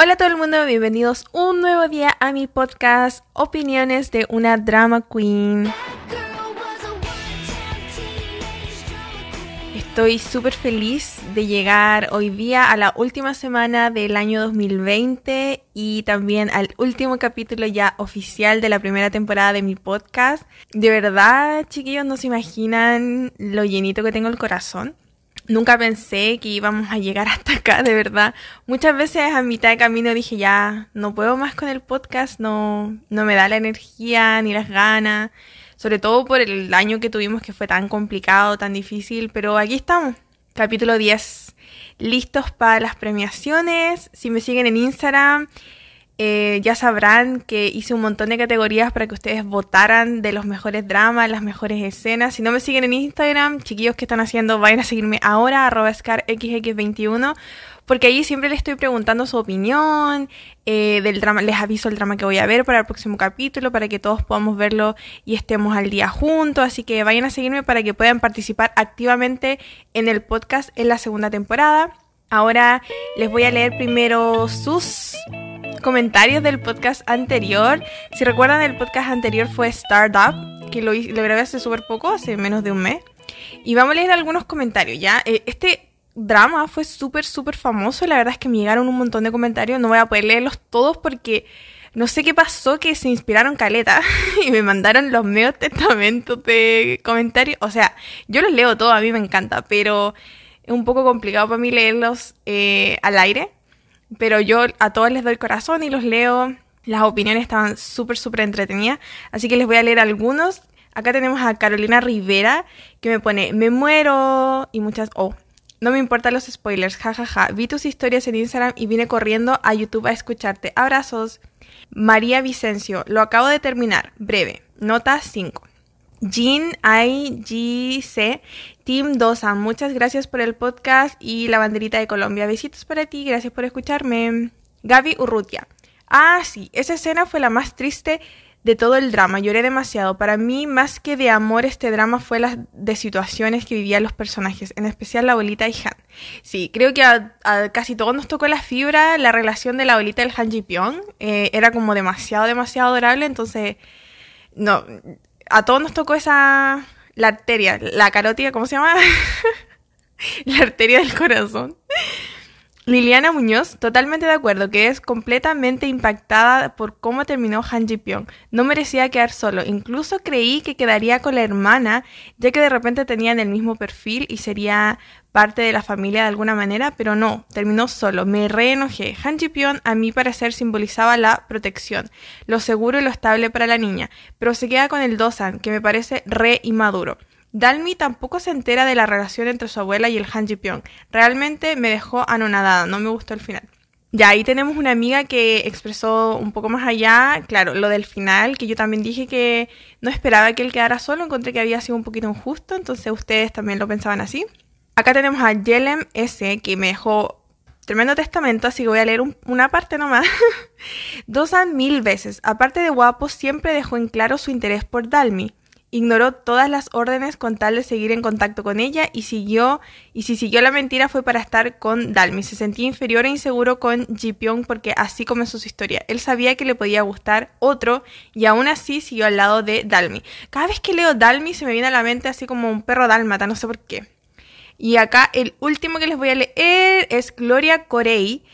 Hola a todo el mundo, bienvenidos un nuevo día a mi podcast Opiniones de una Drama Queen. Estoy súper feliz de llegar hoy día a la última semana del año 2020 y también al último capítulo ya oficial de la primera temporada de mi podcast. De verdad, chiquillos, no se imaginan lo llenito que tengo el corazón. Nunca pensé que íbamos a llegar hasta acá, de verdad. Muchas veces a mitad de camino dije, ya, no puedo más con el podcast, no, no me da la energía ni las ganas. Sobre todo por el año que tuvimos que fue tan complicado, tan difícil. Pero aquí estamos, capítulo 10. Listos para las premiaciones. Si me siguen en Instagram, eh, ya sabrán que hice un montón de categorías para que ustedes votaran de los mejores dramas, las mejores escenas. Si no me siguen en Instagram, chiquillos, ¿qué están haciendo? Vayan a seguirme ahora, arroba scarxx21, porque ahí siempre les estoy preguntando su opinión eh, del drama. Les aviso el drama que voy a ver para el próximo capítulo, para que todos podamos verlo y estemos al día juntos. Así que vayan a seguirme para que puedan participar activamente en el podcast en la segunda temporada. Ahora les voy a leer primero sus comentarios del podcast anterior. Si recuerdan, el podcast anterior fue Startup, que lo, grabé hace súper poco, hace menos de un mes. Y vamos a leer algunos comentarios, ¿ya? Eh, este drama fue súper, súper famoso. La verdad es que me llegaron un montón de comentarios. No voy a poder leerlos todos porque no sé qué pasó, que se inspiraron caleta y me mandaron los medios testamentos de comentarios. O sea, yo los leo todos, a mí me encanta, pero es un poco complicado para mí leerlos eh, al aire. Pero yo a todos les doy corazón y los leo. Las opiniones estaban súper, súper entretenidas. Así que les voy a leer algunos. Acá tenemos a Carolina Rivera que me pone, me muero y muchas... Oh, no me importan los spoilers, jajaja. Vi tus historias en Instagram y vine corriendo a YouTube a escucharte. Abrazos. María Vicencio, lo acabo de terminar. Breve. Nota 5. Jean IGC, Team Dosa, muchas gracias por el podcast y la banderita de Colombia. Besitos para ti, gracias por escucharme. Gaby Urrutia. Ah, sí, esa escena fue la más triste de todo el drama. Lloré demasiado. Para mí, más que de amor, este drama fue las de situaciones que vivían los personajes, en especial la abuelita y Han. Sí, creo que a, casi todos nos tocó la fibra, la relación de la abuelita y el Han Ji Pyong. Eh, era como demasiado, demasiado adorable, entonces... No, a todos nos tocó esa, la arteria, la carótida, ¿cómo se llama? la arteria del corazón. Liliana Muñoz, totalmente de acuerdo, que es completamente impactada por cómo terminó Han Ji Pyong. No merecía quedar solo, incluso creí que quedaría con la hermana, ya que de repente tenían el mismo perfil y sería parte de la familia de alguna manera, pero no, terminó solo. Me reenojé. Han Pyong, a mi parecer, simbolizaba la protección, lo seguro y lo estable para la niña, pero se queda con el Dosan, que me parece re inmaduro. Dalmi tampoco se entera de la relación entre su abuela y el Han Ji Pyong. Realmente me dejó anonadada, no me gustó el final. Ya ahí tenemos una amiga que expresó un poco más allá, claro, lo del final, que yo también dije que no esperaba que él quedara solo, encontré que había sido un poquito injusto, entonces ustedes también lo pensaban así. Acá tenemos a Yelem S, que me dejó tremendo testamento, así que voy a leer una parte nomás. Dosan mil veces, aparte de guapo, siempre dejó en claro su interés por Dalmi. Ignoró todas las órdenes con tal de seguir en contacto con ella y siguió, y si siguió la mentira fue para estar con Dalmi. Se sentía inferior e inseguro con Ji Pyong porque así comenzó su historia. Él sabía que le podía gustar otro y aún así siguió al lado de Dalmi. Cada vez que leo Dalmi se me viene a la mente así como un perro dálmata, no sé por qué. Y acá el último que les voy a leer es Gloria Corey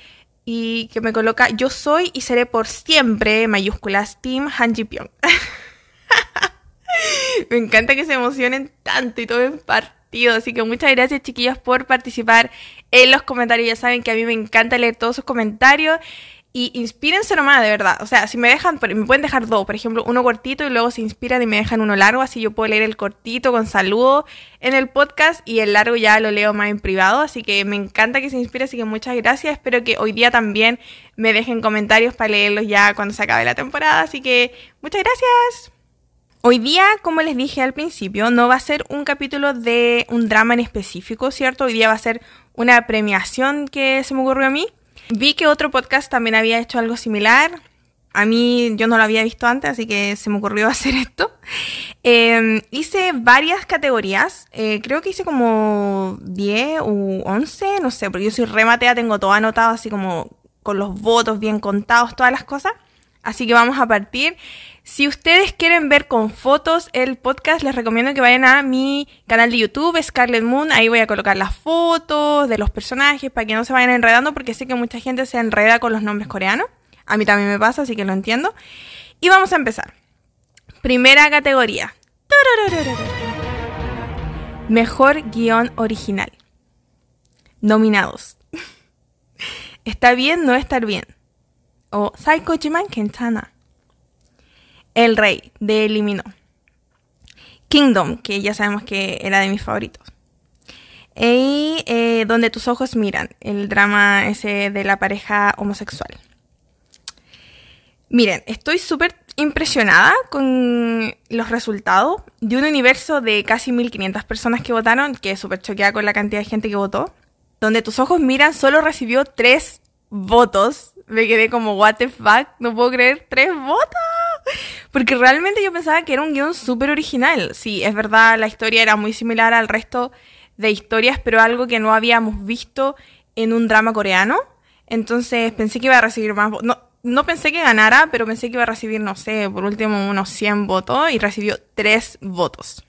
y que me coloca yo soy y seré por siempre mayúsculas Team Han Ji Pyong. Me encanta que se emocionen tanto y todo en partido. Así que muchas gracias, chiquillos, por participar en los comentarios. Ya saben que a mí me encanta leer todos sus comentarios. Y inspírense nomás, de verdad. O sea, si me dejan, me pueden dejar dos, por ejemplo, uno cortito y luego se inspiran y me dejan uno largo, así yo puedo leer el cortito con saludo en el podcast y el largo ya lo leo más en privado. Así que me encanta que se inspire, así que muchas gracias. Espero que hoy día también me dejen comentarios para leerlos ya cuando se acabe la temporada. Así que muchas gracias. Hoy día, como les dije al principio, no va a ser un capítulo de un drama en específico, ¿cierto? Hoy día va a ser una premiación que se me ocurrió a mí. Vi que otro podcast también había hecho algo similar. A mí yo no lo había visto antes, así que se me ocurrió hacer esto. Em, hice varias categorías. Eh, creo que hice como 10 u 11, no sé, porque yo soy rematea, tengo todo anotado así como con los votos bien contados, todas las cosas. Así que vamos a partir. Si ustedes quieren ver con fotos el podcast, les recomiendo que vayan a mi canal de YouTube, Scarlet Moon. Ahí voy a colocar las fotos de los personajes para que no se vayan enredando, porque sé que mucha gente se enreda con los nombres coreanos. A mí también me pasa, así que lo entiendo. Y vamos a empezar. Primera categoría. Mejor guion original. Nominados. Está bien no estar bien. O Saikojiman Kentana. El Rey, de Elimino. Kingdom, que ya sabemos que era de mis favoritos. Y eh, Donde tus ojos miran, el drama ese de la pareja homosexual. Miren, estoy súper impresionada con los resultados de un universo de casi 1500 personas que votaron, que es súper choqueada con la cantidad de gente que votó. Donde tus ojos miran solo recibió tres votos. Me quedé como, what the fuck, no puedo creer, tres votos. Porque realmente yo pensaba que era un guion súper original. Sí, es verdad, la historia era muy similar al resto de historias, pero algo que no habíamos visto en un drama coreano. Entonces pensé que iba a recibir más no, no pensé que ganara, pero pensé que iba a recibir, no sé, por último unos 100 votos y recibió 3 votos.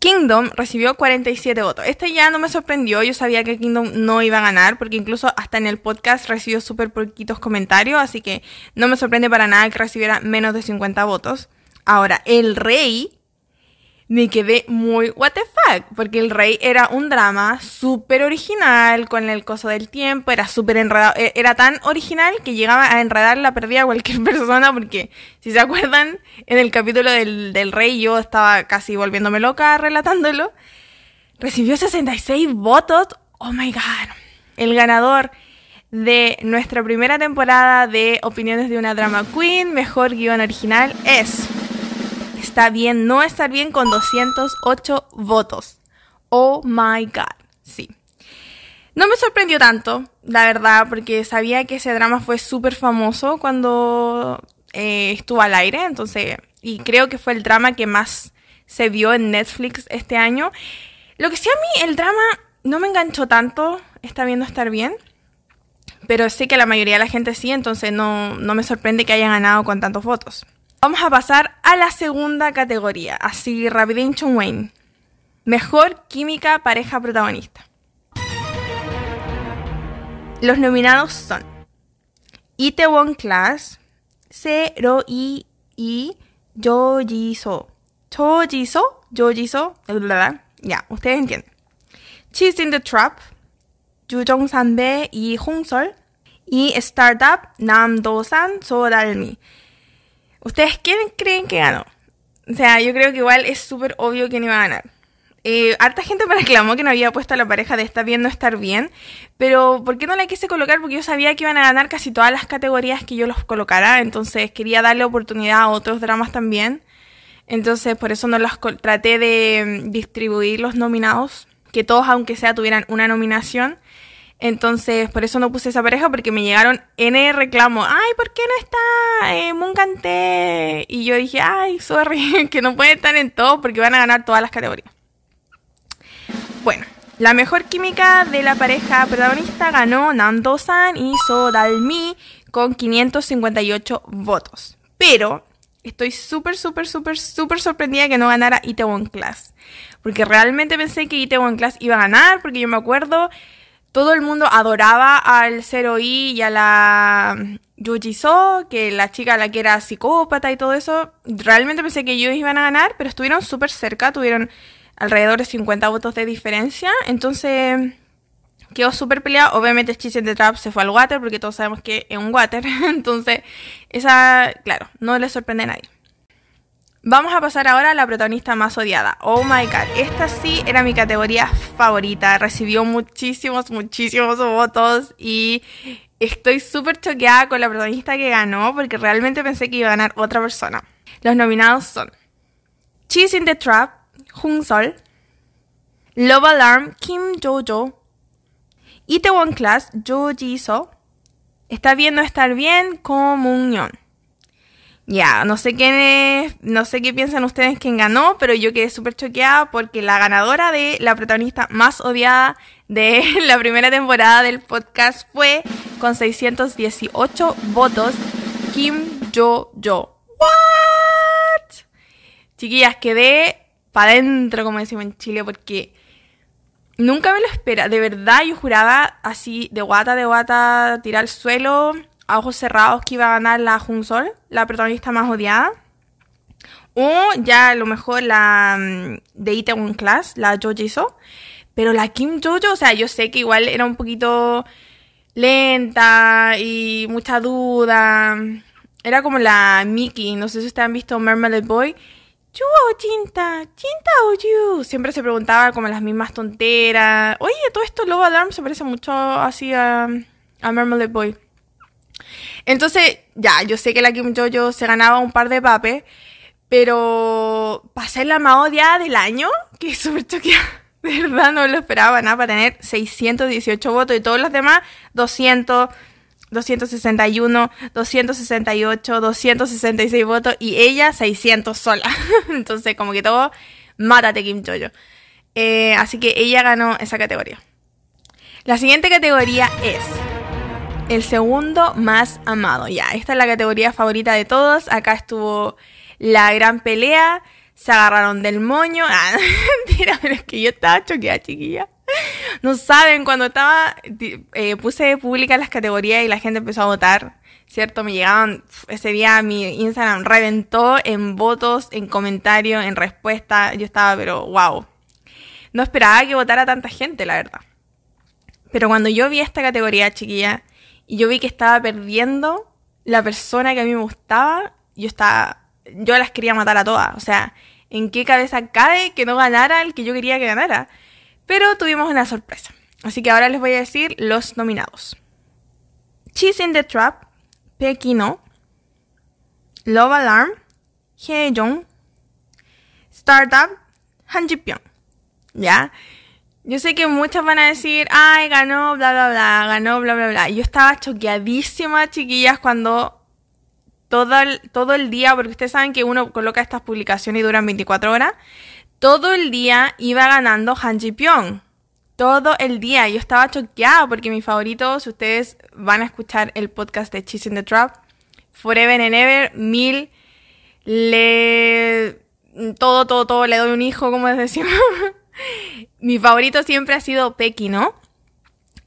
Kingdom recibió 47 votos. Este ya no me sorprendió, yo sabía que Kingdom no iba a ganar, porque incluso hasta en el podcast recibió súper poquitos comentarios, así que no me sorprende para nada que recibiera menos de 50 votos. Ahora, El Rey me quedé muy what the fuck, porque El Rey era un drama súper original, con el coso del tiempo, era súper enredado, e-, era tan original que llegaba a enredar la pérdida a cualquier persona, porque si se acuerdan, en el capítulo del, del Rey yo estaba casi volviéndome loca relatándolo, recibió 66 votos, oh my god, el ganador de nuestra primera temporada de Opiniones de una Drama Queen, mejor guion original, es está bien no estar bien con 208 votos. Oh my god, sí. No me sorprendió tanto, la verdad, porque sabía que ese drama fue súper famoso cuando eh, estuvo al aire, entonces, y creo que fue el drama que más se vio en Netflix este año. Lo que sí a mí, el drama no me enganchó tanto, está viendo estar bien, pero sé que la mayoría de la gente sí, entonces no, no me sorprende que haya ganado con tantos votos. Vamos a pasar a la segunda categoría, así rapidín Wayne. Mejor química pareja protagonista. Los nominados son Itaewon Class, Zero I y Jo Ji-so. Ji-so, Jo Ji-so, ya, ustedes entienden. Cheese in the Trap, Yu Jong Sanbe y Hong Sol. Y Startup, Nam Do-san, So Dalmi. ¿Ustedes quién creen que ganó? O sea, yo creo que igual es súper obvio quién iba a ganar. Eh, harta gente me reclamó que no había puesto a la pareja de Está bien no estar bien, pero ¿por qué no la quise colocar? Porque yo sabía que iban a ganar casi todas las categorías que yo los colocara, entonces quería darle oportunidad a otros dramas también. Entonces por eso no las traté de mm, distribuir los nominados, que todos aunque sea tuvieran una nominación. Entonces, por eso no puse esa pareja, porque me llegaron N reclamos. Ay, ¿por qué no está eh? Y yo dije, ay, sorry, que no puede estar en todo porque van a ganar todas las categorías. Bueno, la mejor química de la pareja protagonista ganó Nando-san y Sodalmi con 558 votos. Pero estoy súper, súper, súper, súper sorprendida que no ganara Itaewon Class. Porque realmente pensé que Itaewon Class iba a ganar, porque yo me acuerdo todo el mundo adoraba al Zero I y a la Yuji So, que la chica la que era psicópata y todo eso. Realmente pensé que ellos iban a ganar, pero estuvieron súper cerca, tuvieron alrededor de 50 votos de diferencia. Entonces quedó súper peleado. Obviamente Cheese de Trap se fue al water, porque todos sabemos que es un water. Entonces, esa, claro, no le sorprende a nadie. Vamos a pasar ahora a la protagonista más odiada. Oh my god, esta sí era mi categoría favorita. Recibió muchísimos, muchísimos votos y estoy súper choqueada con la protagonista que ganó porque realmente pensé que iba a ganar otra persona. Los nominados son Cheese in the Trap, Hung Sol, Love Alarm, Kim Jojo, Itaewon Class, Jo So, Está viendo estar bien, Comunión. Ya, no sé qué no sé qué piensan ustedes quién ganó, pero yo quedé súper choqueada porque la ganadora de la protagonista más odiada de la primera temporada del podcast fue con 618 votos Kim Jo Jo. ¿What? Chiquillas, quedé para adentro, como decimos en Chile, porque nunca me lo espera. De verdad, yo juraba así, de guata, de guata, tirar al suelo, a ojos cerrados, que iba a ganar la Junsol, la protagonista más odiada. O ya a lo mejor la mm, de Itaewon Class, la Jo. Pero la Kim Jojo, o sea, yo sé que igual era un poquito lenta y mucha duda. Era como la Mickey, no sé si ustedes han visto Marmalade Boy. ¿Yo o Chinta? ¿Chinta o you? Siempre se preguntaba como las mismas tonteras. Oye, todo esto Love Alarm se parece mucho así a, a Marmalade Boy. Entonces, ya, yo sé que la Kim Jojo se ganaba un par de papes, pero ser la más odiada del año, que súper choqueada. De verdad no lo esperaba nada para tener 618 votos y todos los demás 200, 261, 268, 266 votos y ella 600 sola. Entonces como que todo, mátate Kim Jojo. Eh, así que ella ganó esa categoría. La siguiente categoría es el segundo más amado. Ya, esta es la categoría favorita de todos. Acá estuvo la gran pelea se agarraron del moño. Ah, pero es que yo estaba choqueada, chiquilla. No saben, cuando estaba, eh, puse pública las categorías y la gente empezó a votar, ¿cierto? Me llegaban, ese día mi Instagram reventó en votos, en comentarios, en respuesta. Yo estaba, pero wow. No esperaba que votara tanta gente, la verdad. Pero cuando yo vi esta categoría, chiquilla, y yo vi que estaba perdiendo la persona que a mí me gustaba, yo estaba, yo las quería matar a todas. O sea, ¿en qué cabeza cabe que no ganara el que yo quería que ganara? Pero tuvimos una sorpresa. Así que ahora les voy a decir los nominados. Cheese in the Trap, Pekino, Love Alarm, Jong, Startup, Han Ji. ¿Ya? Yo sé que muchas van a decir, ay, ganó, bla, bla, bla, ganó, bla, bla, bla. Yo estaba choqueadísima, chiquillas, cuando todo el, todo el día, porque ustedes saben que uno coloca estas publicaciones y duran 24 horas, todo el día iba ganando Han Ji Pyong. Todo el día. Yo estaba choqueada porque mi favorito, si ustedes van a escuchar el podcast de Cheese in the Trap, Forever and Ever, mil, le... Todo, todo, todo, le doy un hijo, como decimos. mi favorito siempre ha sido Pecky, ¿no?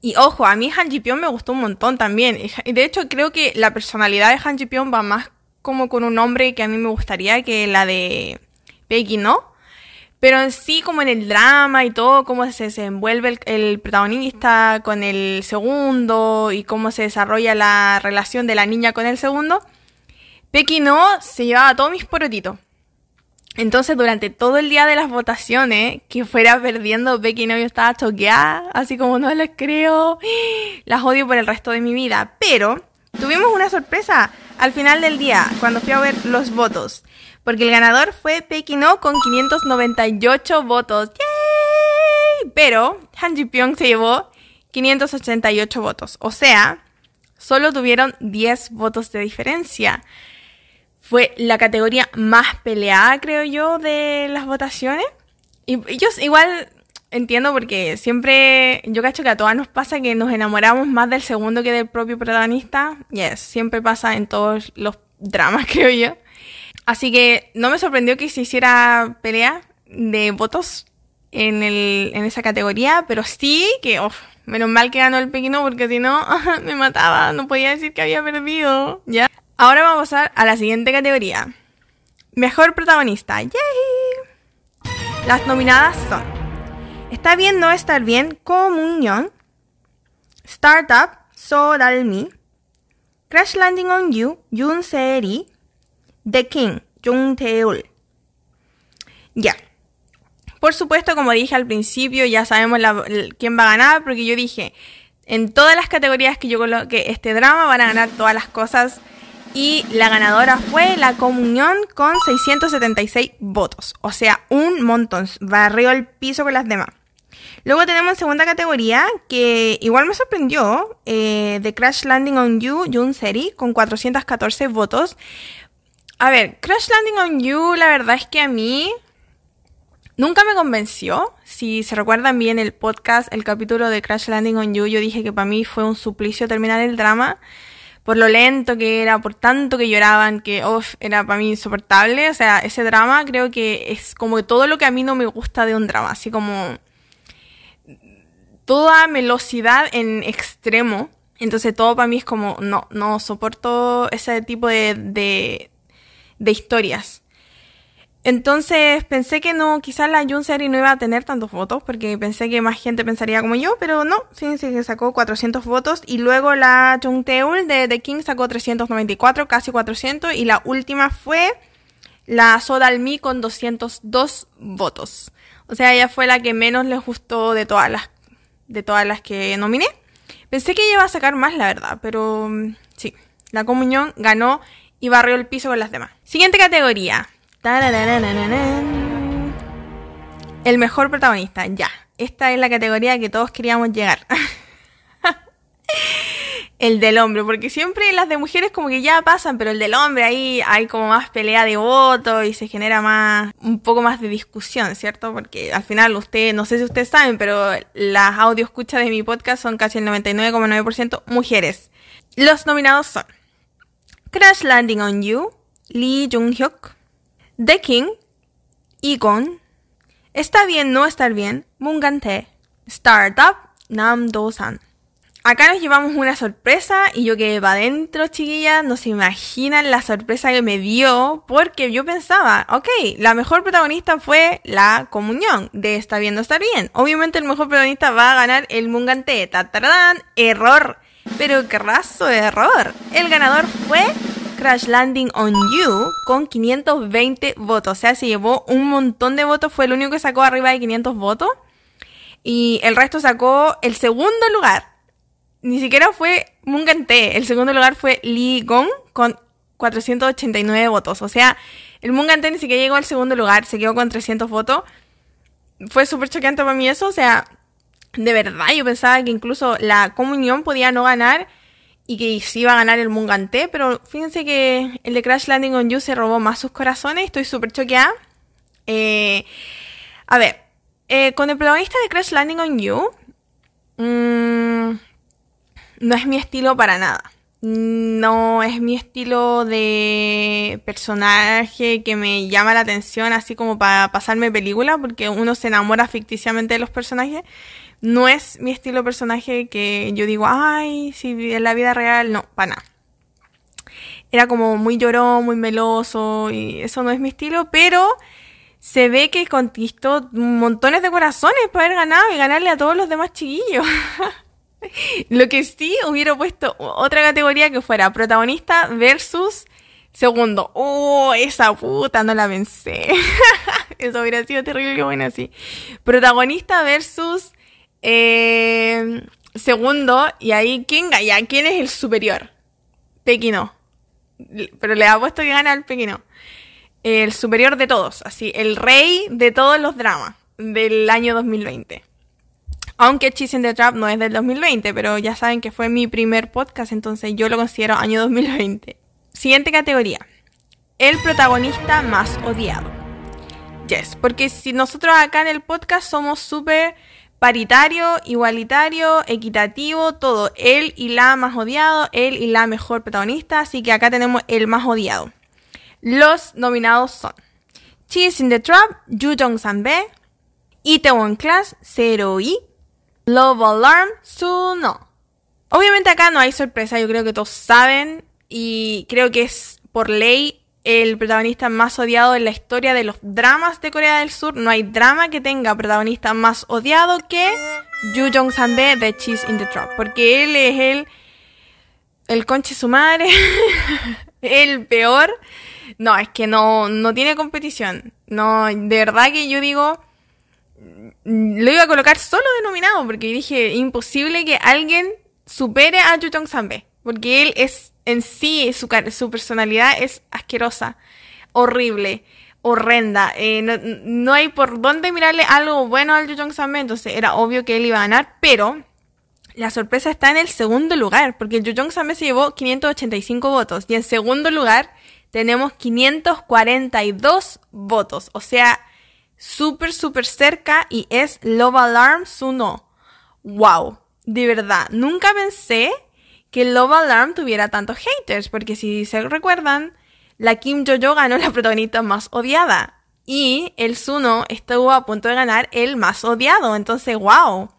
Y ojo, a mí Han Ji Pyong me gustó un montón también. De hecho, creo que la personalidad de Han Ji Pyong va más como con un nombre que a mí me gustaría que la de Peggy, ¿no? Pero en sí, como en el drama y todo, cómo se desenvuelve el, protagonista con el segundo y cómo se desarrolla la relación de la niña con el segundo, Pecky no se llevaba todos mis porotitos. Entonces, durante todo el día de las votaciones, que fuera perdiendo Becky no, yo estaba choqueada, así como no les creo, las odio por el resto de mi vida. Pero tuvimos una sorpresa al final del día, cuando fui a ver los votos, porque el ganador fue Becky No con 598 votos. ¡Yay! Pero Han Ji Pyong se llevó 588 votos, o sea, solo tuvieron 10 votos de diferencia fue la categoría más peleada, creo yo, de las votaciones. Y yo igual entiendo porque siempre, yo cacho que a todas nos pasa que nos enamoramos más del segundo que del propio protagonista. Yes, siempre pasa en todos los dramas, creo yo. Así que no me sorprendió que se hiciera pelea de votos en, el, en esa categoría, pero sí que, menos mal que ganó el pequeño porque si no, me mataba, no podía decir que había perdido, ¿ya? Ahora vamos a a la siguiente categoría. Mejor protagonista. ¡Yay! Las nominadas son Está bien no estar bien, Comunión, Startup, So Me, Crash Landing on You, Yoon Se-ri, The King, Jung Tae-ul. Ya. Por supuesto, como dije al principio, ya sabemos quién va a ganar, porque yo dije, en todas las categorías que yo coloqué este drama van a ganar todas las cosas y la ganadora fue la comunión con 676 votos. O sea, un montón. Barrió el piso con las demás. Luego tenemos en segunda categoría, que igual me sorprendió, eh, The Crash Landing on You, Jun Seri, con 414 votos. A ver, Crash Landing on You, la verdad es que a mí Nunca me convenció. Si se recuerdan bien el podcast, el capítulo de Crash Landing on You, yo dije que para mí fue un suplicio terminar el drama. Por lo lento que era, por tanto que lloraban, que uf, era para mí insoportable. O sea, ese drama creo que es como todo lo que a mí no me gusta de un drama. Así como toda velocidad en extremo. Entonces todo para mí es como, no, no soporto ese tipo de, de, de historias. Entonces pensé que no, quizás la Jun Series no iba a tener tantos votos, porque pensé que más gente pensaría como yo, pero no, fíjense que sacó 400 votos. Y luego la Jung Teul de The King sacó 394, casi 400. Y la última fue la Sodalmi con 202 votos. O sea, ella fue la que menos les gustó de todas las, de todas las que nominé. Pensé que ella iba a sacar más, la verdad, pero mm, sí, la comunión ganó y barrió el piso con las demás. Siguiente categoría. El mejor protagonista, ya. Esta es la categoría que todos queríamos llegar. el del hombre, porque siempre las de mujeres como que ya pasan, pero el del hombre ahí hay como más pelea de votos y se genera más, un poco más de discusión, ¿cierto? Porque al final ustedes, no sé si ustedes saben, pero las audio escuchas de mi podcast son casi el 99,9% mujeres. Los nominados son Crash Landing on You, Lee Jung-hyuk, The King, Egon, Está bien no estar bien, Mungante, Startup, Nam Do-san. Acá nos llevamos una sorpresa y yo quedé para adentro, chiquillas. No se imaginan la sorpresa que me dio porque yo pensaba, ok, la mejor protagonista fue la comunión de Está bien no estar bien. Obviamente el mejor protagonista va a ganar el Mungante. Tatarán, error. Pero qué raso error. El ganador fue Crash Landing on You con 520 votos. O sea, se llevó un montón de votos. Fue el único que sacó arriba de 500 votos. Y el resto sacó el segundo lugar. Ni siquiera fue Mungante. El segundo lugar fue Lee Gong con 489 votos. O sea, el Mungante ni siquiera llegó al segundo lugar. Se quedó con 300 votos. Fue súper choqueante para mí eso. O sea, de verdad yo pensaba que incluso la comunión podía no ganar y que se iba a ganar el Mungante, pero fíjense que el de Crash Landing on You se robó más sus corazones, estoy súper choqueada. Eh, a ver, eh, con el protagonista de Crash Landing on You, mmm, no es mi estilo para nada. No es mi estilo de personaje que me llama la atención, así como para pasarme película, porque uno se enamora ficticiamente de los personajes. No es mi estilo de personaje que yo digo, ay, si en la vida real, no, para nada. Era como muy llorón, muy meloso, y eso no es mi estilo, pero se ve que conquistó montones de corazones para haber ganado y ganarle a todos los demás chiquillos. Lo que sí hubiera puesto otra categoría que fuera protagonista versus segundo. Oh, esa puta no la pensé. Eso hubiera sido terrible, bueno así. Protagonista versus eh, segundo, y ahí, ¿quién, ya, ¿quién es el superior? Pequino. Pero le ha puesto que gana el Pequino. El superior de todos, así, el rey de todos los dramas del año 2020. Aunque Cheese in the Trap no es del 2020, pero ya saben que fue mi primer podcast, entonces yo lo considero año 2020. Siguiente categoría. El protagonista más odiado. Yes, porque si nosotros acá en el podcast somos súper paritario, igualitario, equitativo, todo. Él y la más odiado, él y la mejor protagonista, así que acá tenemos el más odiado. Los nominados son Cheese in the Trap, Yu Jong Sanbe, Itaewon Class, Zero I, Love Alarm, Suno. Obviamente acá no hay sorpresa, yo creo que todos saben y creo que es por ley el protagonista más odiado en la historia de los dramas de Corea del Sur. No hay drama que tenga protagonista más odiado que Yu Jong Sanbe de Cheese in the Trap. Porque él es el. El conche su madre. el peor. No, es que no, no tiene competición. No, de verdad que yo digo. Lo iba a colocar solo denominado. Porque dije, imposible que alguien supere a Yu Jong Sanbe. Porque él es en sí, su, su personalidad es asquerosa, horrible, horrenda. Eh, no, hay por dónde mirarle algo bueno al Yu Jong entonces era obvio que él iba a ganar, pero la sorpresa está en el segundo lugar, porque el Yu Jong se llevó 585 votos y en segundo lugar tenemos 542 votos, o sea, súper, súper cerca y es Love Alarm Suno. ¡Wow! De verdad, nunca pensé que Love Alarm tuviera tantos haters, porque si se recuerdan, la Kim Jojo ganó la protagonista más odiada y el Suno estuvo a punto de ganar el más odiado. Entonces, wow.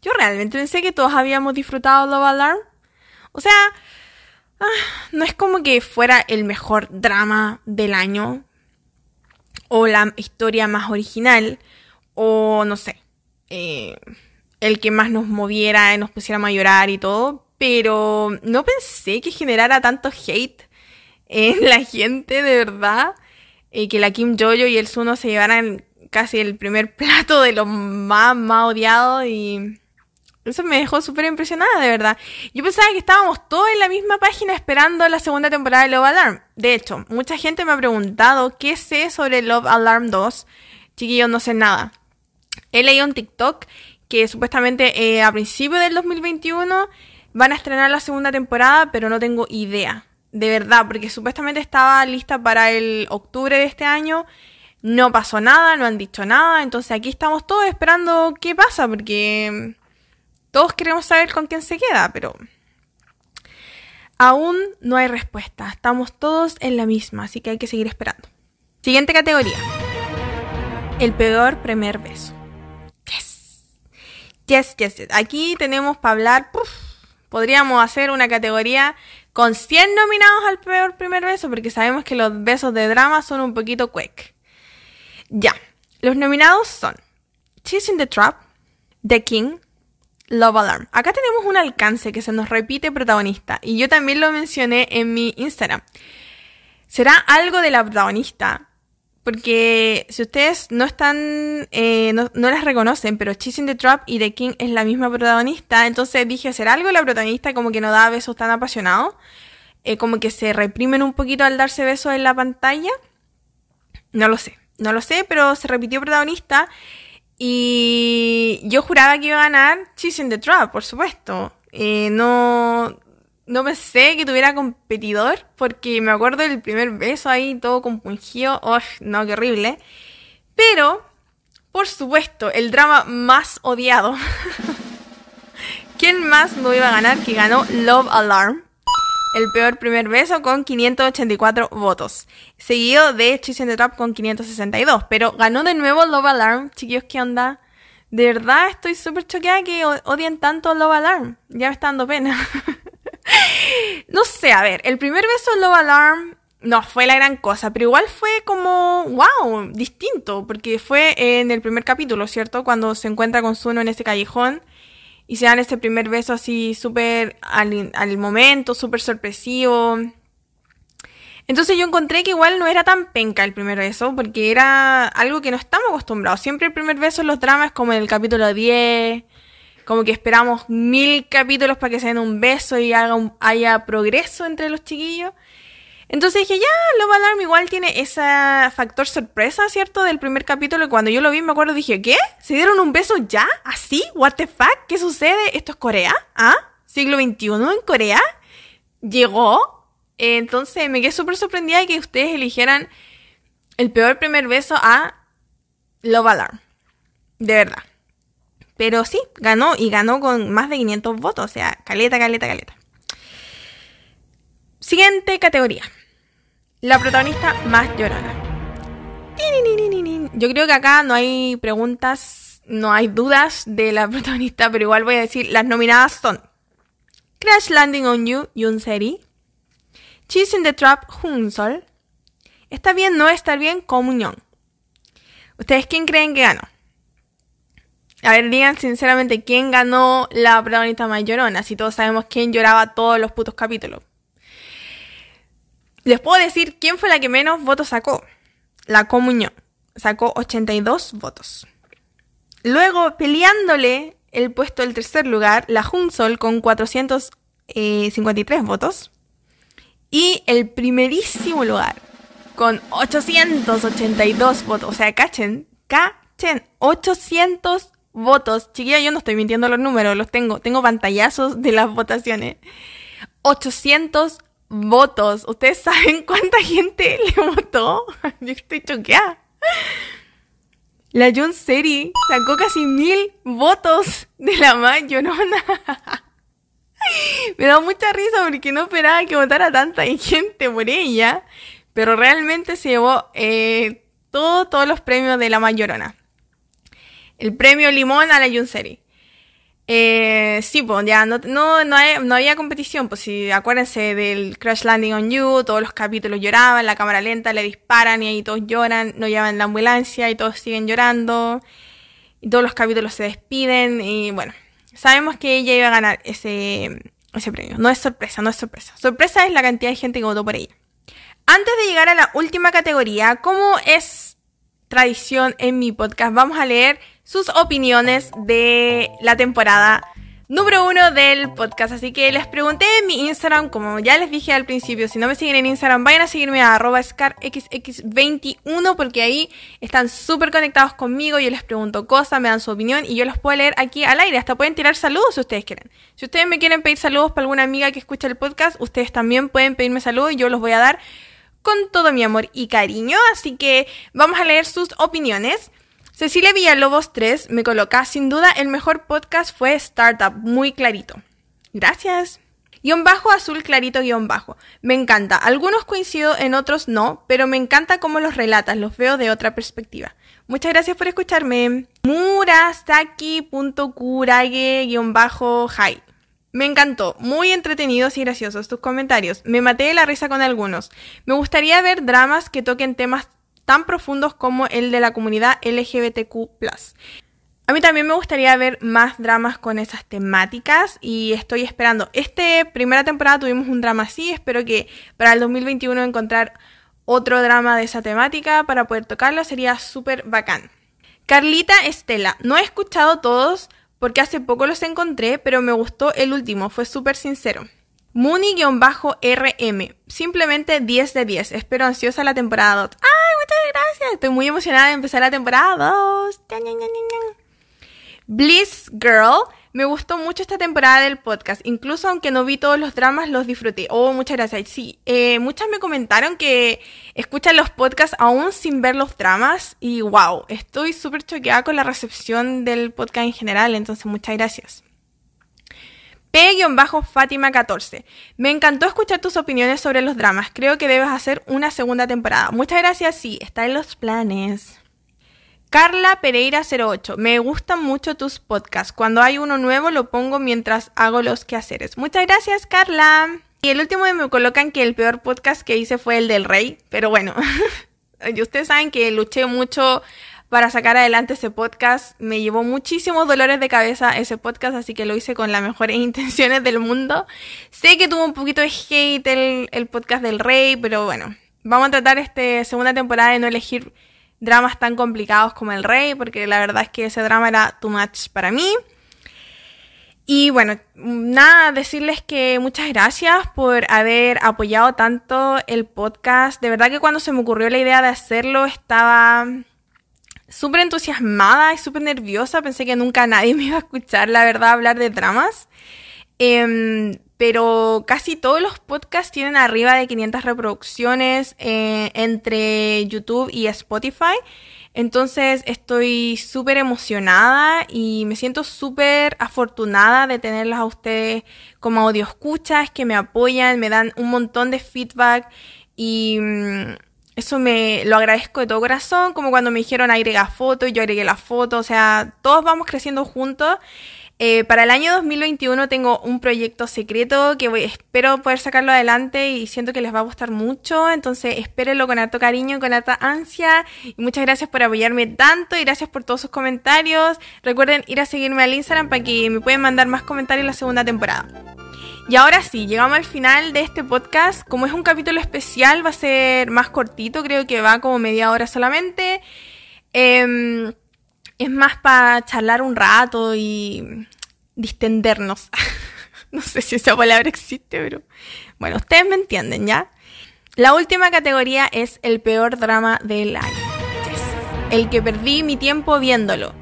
Yo realmente pensé que todos habíamos disfrutado Love Alarm. O sea, ah, no es como que fuera el mejor drama del año o la historia más original o no sé, eh, el que más nos moviera nos pusiera a llorar y todo, pero no pensé que generara tanto hate en la gente, de verdad, eh, que la Kim Jojo y el Suno se llevaran casi el primer plato de los más, más odiados y eso me dejó súper impresionada, de verdad. Yo pensaba que estábamos todos en la misma página esperando la segunda temporada de Love Alarm. De hecho, mucha gente me ha preguntado qué sé sobre Love Alarm 2. Chiquillos, no sé nada. He leído en TikTok que supuestamente eh, a principios del 2021 van a estrenar la segunda temporada, pero no tengo idea. De verdad, porque supuestamente estaba lista para el octubre de este año. No pasó nada, no han dicho nada. Entonces aquí estamos todos esperando qué pasa, porque todos queremos saber con quién se queda, pero aún no hay respuesta. Estamos todos en la misma, así que hay que seguir esperando. Siguiente categoría. El peor primer beso. Yes. Yes, yes, yes. Aquí tenemos para hablar. podríamos hacer una categoría con 100 nominados al peor primer beso, porque sabemos que los besos de drama son un poquito quick. Ya. Los nominados son Chasing the Trap, The King, Love Alarm. Acá tenemos un alcance que se nos repite protagonista y yo también lo mencioné en mi Instagram. ¿Será algo de la protagonista? Porque si ustedes no están, eh, no, las reconocen, pero Chasing the Trap y The King es la misma protagonista, entonces dije, ¿será algo de la protagonista como que no da besos tan apasionados? Eh, como que se reprimen un poquito al darse besos en la pantalla. No lo sé, no lo sé, pero se repitió protagonista y yo juraba que iba a ganar Chasing the Trap, por supuesto. Eh, no, no pensé que tuviera competidor, porque me acuerdo del primer beso ahí, todo compungido. ¡Oh, no, qué horrible! Pero, por supuesto, el drama más odiado. ¿Quién más no iba a ganar que ganó Love Alarm? El peor primer beso con 584 votos. Seguido de Chasing the Trap con 562. Pero ganó de nuevo Love Alarm. Chiquillos, ¿qué onda? De verdad estoy súper choqueada que odien tanto Love Alarm. Ya me está dando pena. no sé, a ver, el primer beso Love Alarm no fue la gran cosa, pero igual fue como, wow, distinto, porque fue en el primer capítulo, ¿cierto? Cuando se encuentra con Suno en ese callejón y se dan ese primer beso así súper al, momento, súper sorpresivo. Entonces yo encontré que igual no era tan penca el primer beso, porque era algo que no estamos acostumbrados. Siempre el primer beso en los dramas como en el capítulo 10, como que esperamos mil capítulos para que se den un beso y haga haya progreso entre los chiquillos. Entonces dije, ya, Love Alarm igual tiene ese factor sorpresa, ¿cierto? Del primer capítulo. Cuando yo lo vi, me acuerdo, dije, ¿qué? ¿Se dieron un beso ya? ¿Así? ¿What the fuck? ¿Qué sucede? ¿Esto es Corea? ¿Ah? ¿Siglo XXI en Corea? ¿Llegó? Entonces me quedé súper sorprendida de que ustedes eligieran el peor primer beso a Love Alarm. De verdad. Pero sí, ganó y ganó con más de 500 votos. O sea, caleta, caleta, caleta. Siguiente categoría. La protagonista más llorona. Yo creo que acá no hay preguntas, no hay dudas de la protagonista, pero igual voy a decir, las nominadas son Crash Landing on You, Yoon Seri, Cheese in the Trap, Hun Sol, Está bien, no estar bien, Comunión. ¿Ustedes quién creen que ganó? A ver, digan sinceramente quién ganó la protagonista más llorona, si todos sabemos quién lloraba todos los putos capítulos. Les puedo decir quién fue la que menos votos sacó. La comunión. Sacó 82 votos. Luego, peleándole el puesto del tercer lugar, la Junsol con 453 votos. Y el primerísimo lugar con 882 votos. O sea, cachen, cachen, 800 votos. Chiquilla, yo no estoy mintiendo los números, los tengo. Tengo pantallazos de las votaciones. 800 votos. ¿Ustedes saben cuánta gente le votó? Yo estoy choqueada. La John Seri sacó casi mil votos de la más llorona. Me da mucha risa porque no esperaba que votara tanta gente por ella. Pero realmente se llevó eh, todo, todos los premios de la más llorona. El premio Limón a la Jun Seri. Eh, sí, pues ya no, no, no, había competición, pues si acuérdense del Crash Landing on You, todos los capítulos lloraban, la cámara lenta le disparan y ahí todos lloran, no llevan la ambulancia y todos siguen llorando, y todos los capítulos se despiden y bueno, sabemos que ella iba a ganar ese, ese premio. No es sorpresa, no es sorpresa. Sorpresa es la cantidad de gente que votó por ella. Antes de llegar a la última categoría, como es tradición en mi podcast, vamos a leer sus opiniones de la temporada número uno del podcast. Así que les pregunté en mi Instagram, como ya les dije al principio, si no me siguen en Instagram, vayan a seguirme a arroba scarxx21 porque ahí están súper conectados conmigo. Yo les pregunto cosas, me dan su opinión y yo los puedo leer aquí al aire. Hasta pueden tirar saludos si ustedes quieren. Si ustedes me quieren pedir saludos para alguna amiga que escucha el podcast, ustedes también pueden pedirme saludos y yo los voy a dar con todo mi amor y cariño. Así que vamos a leer sus opiniones. Cecilia Villalobos 3 me coloca, sin duda el mejor podcast fue Startup, muy clarito. Gracias. Guión bajo azul clarito guion bajo. Me encanta. Algunos coincido, en otros no, pero me encanta cómo los relatas, los veo de otra perspectiva. Muchas gracias por escucharme. Murasaki.kurage guion bajo hi. Me encantó, muy entretenidos y graciosos tus comentarios. Me maté de la risa con algunos. Me gustaría ver dramas que toquen temas tan profundos como el de la comunidad LGBTQ. A mí también me gustaría ver más dramas con esas temáticas y estoy esperando. Esta primera temporada tuvimos un drama así, espero que para el 2021 encontrar otro drama de esa temática para poder tocarlo, sería súper bacán. Carlita Estela, no he escuchado todos porque hace poco los encontré, pero me gustó el último, fue súper sincero. Muni-RM. Simplemente 10 de 10. Espero ansiosa la temporada 2. ¡Ay, muchas gracias! Estoy muy emocionada de empezar la temporada 2. Bliss Girl. Me gustó mucho esta temporada del podcast. Incluso aunque no vi todos los dramas, los disfruté. Oh, muchas gracias. Sí, eh, muchas me comentaron que escuchan los podcasts aún sin ver los dramas. Y wow, estoy súper choqueada con la recepción del podcast en general. Entonces, muchas gracias. P-Fátima14. Me encantó escuchar tus opiniones sobre los dramas. Creo que debes hacer una segunda temporada. Muchas gracias, sí, está en los planes. Carla Pereira 08. Me gustan mucho tus podcasts. Cuando hay uno nuevo lo pongo mientras hago los quehaceres. Muchas gracias, Carla. Y el último me colocan que el peor podcast que hice fue el del rey. Pero bueno, ustedes saben que luché mucho para sacar adelante ese podcast. Me llevó muchísimos dolores de cabeza ese podcast, así que lo hice con las mejores intenciones del mundo. Sé que tuvo un poquito de hate el, podcast del rey, pero bueno, vamos a tratar esta segunda temporada de no elegir dramas tan complicados como el rey, porque la verdad es que ese drama era too much para mí. Y bueno, nada, decirles que muchas gracias por haber apoyado tanto el podcast. De verdad que cuando se me ocurrió la idea de hacerlo estaba súper entusiasmada y súper nerviosa. Pensé que nunca nadie me iba a escuchar, la verdad, hablar de dramas. Em, pero casi todos los podcasts tienen arriba de 500 reproducciones eh, entre YouTube y Spotify. Entonces estoy súper emocionada y me siento súper afortunada de tenerlos a ustedes como audio escuchas, que me apoyan, me dan un montón de feedback y mm, eso me lo agradezco de todo corazón, como cuando me dijeron agrega foto y yo agregué la foto, o sea, todos vamos creciendo juntos. Eh, para el año 2021 tengo un proyecto secreto que espero poder sacarlo adelante y siento que les va a gustar mucho, entonces espérenlo con harto cariño, con harta ansia y muchas gracias por apoyarme tanto y gracias por todos sus comentarios. Recuerden ir a seguirme al Instagram para que me puedan mandar más comentarios en la segunda temporada. Y ahora sí, llegamos al final de este podcast. Como es un capítulo especial, va a ser más cortito, creo que va como media hora solamente. Em, es más para charlar un rato y distendernos. no sé si esa palabra existe, pero bueno, ustedes me entienden, ¿ya? La última categoría es el peor drama del año. El que perdí mi tiempo viéndolo.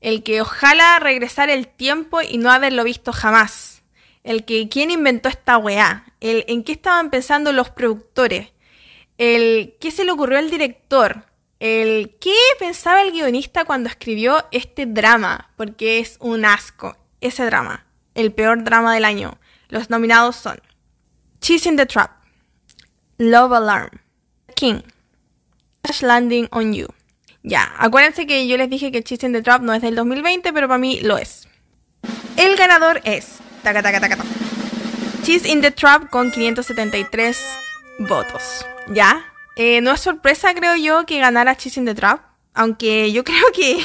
El que ojalá regresar el tiempo y no haberlo visto jamás el que quién inventó esta weá, el en qué estaban pensando los productores, el qué se le ocurrió al director, el qué pensaba el guionista cuando escribió este drama, porque es un asco, ese drama, el peor drama del año. Los nominados son Cheese in the Trap, Love Alarm, King, Crash Landing on You. Ya, acuérdense que yo les dije que Cheese in the Trap no es del 2020, pero para mí lo es. El ganador es taca, taca, taca, in the Trap con 573 votos. ¿Ya? Eh, no es sorpresa, creo yo, que ganara Cheese in the Trap. Aunque yo creo que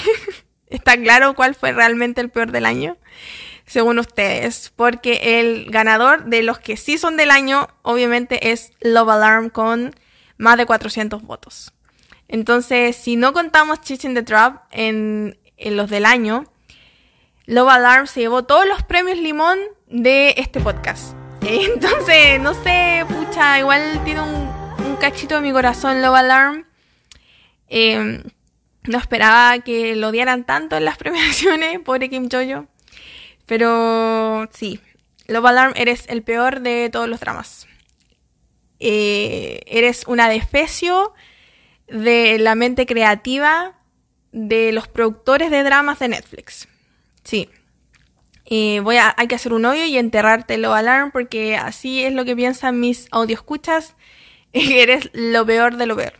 está claro cuál fue realmente el peor del año, según ustedes. Porque el ganador de los que sí son del año, obviamente, es Love Alarm con más de 400 votos. Entonces, si no contamos Cheese in the Trap en los del año, Love Alarm se llevó todos los premios limón de este podcast. Entonces, no sé, pucha, igual tiene un, cachito de mi corazón Love Alarm. Em, no esperaba que lo odiaran tanto en las premiaciones, pobre Kim Jojo. Pero sí, Love Alarm eres el peor de todos los dramas. Eh, eres una defecio de la mente creativa de los productores de dramas de Netflix. Sí, voy a, hay que hacer un hoyo y enterrártelo alarm porque así es lo que piensan mis escuchas Eres lo peor de lo peor.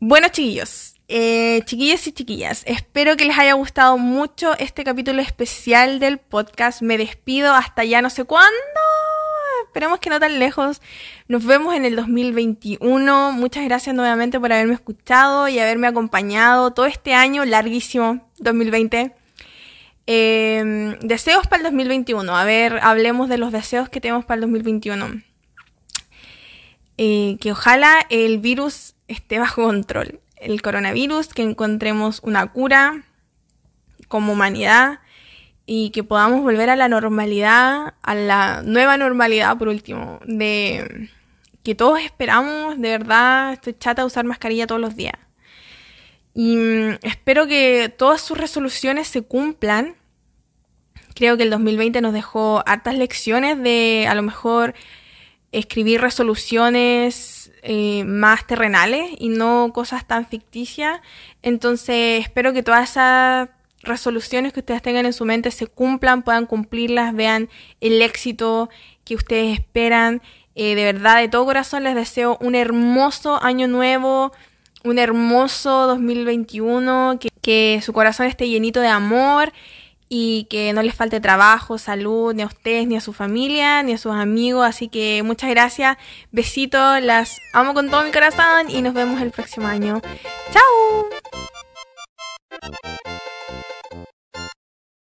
Bueno, chiquillos, eh, chiquillas y chiquillas, espero que les haya gustado mucho este capítulo especial del podcast. Me despido hasta ya no sé cuándo. Esperemos que no tan lejos. Nos vemos en el 2021. Muchas gracias nuevamente por haberme escuchado y haberme acompañado todo este año larguísimo, 2020. Em, deseos para el 2021. A ver, hablemos de los deseos que tenemos para el 2021. Eh, que ojalá el virus esté bajo control. El coronavirus, que encontremos una cura como humanidad y que podamos volver a la normalidad, a la nueva normalidad por último, de que todos esperamos, de verdad, estoy chata de usar mascarilla todos los días. Y mm, espero que todas sus resoluciones se cumplan. Creo que el 2020 nos dejó hartas lecciones de a lo mejor escribir resoluciones eh, más terrenales y no cosas tan ficticias. Entonces espero que todas esas resoluciones que ustedes tengan en su mente se cumplan, puedan cumplirlas, vean el éxito que ustedes esperan. Eh, de verdad, de todo corazón les deseo un hermoso año nuevo, un hermoso 2021, que, que su corazón esté llenito de amor y que no les falte trabajo, salud, ni a ustedes, ni a su familia, ni a sus amigos. Así que muchas gracias, besitos, las amo con todo mi corazón y nos vemos el próximo año. ¡Chao!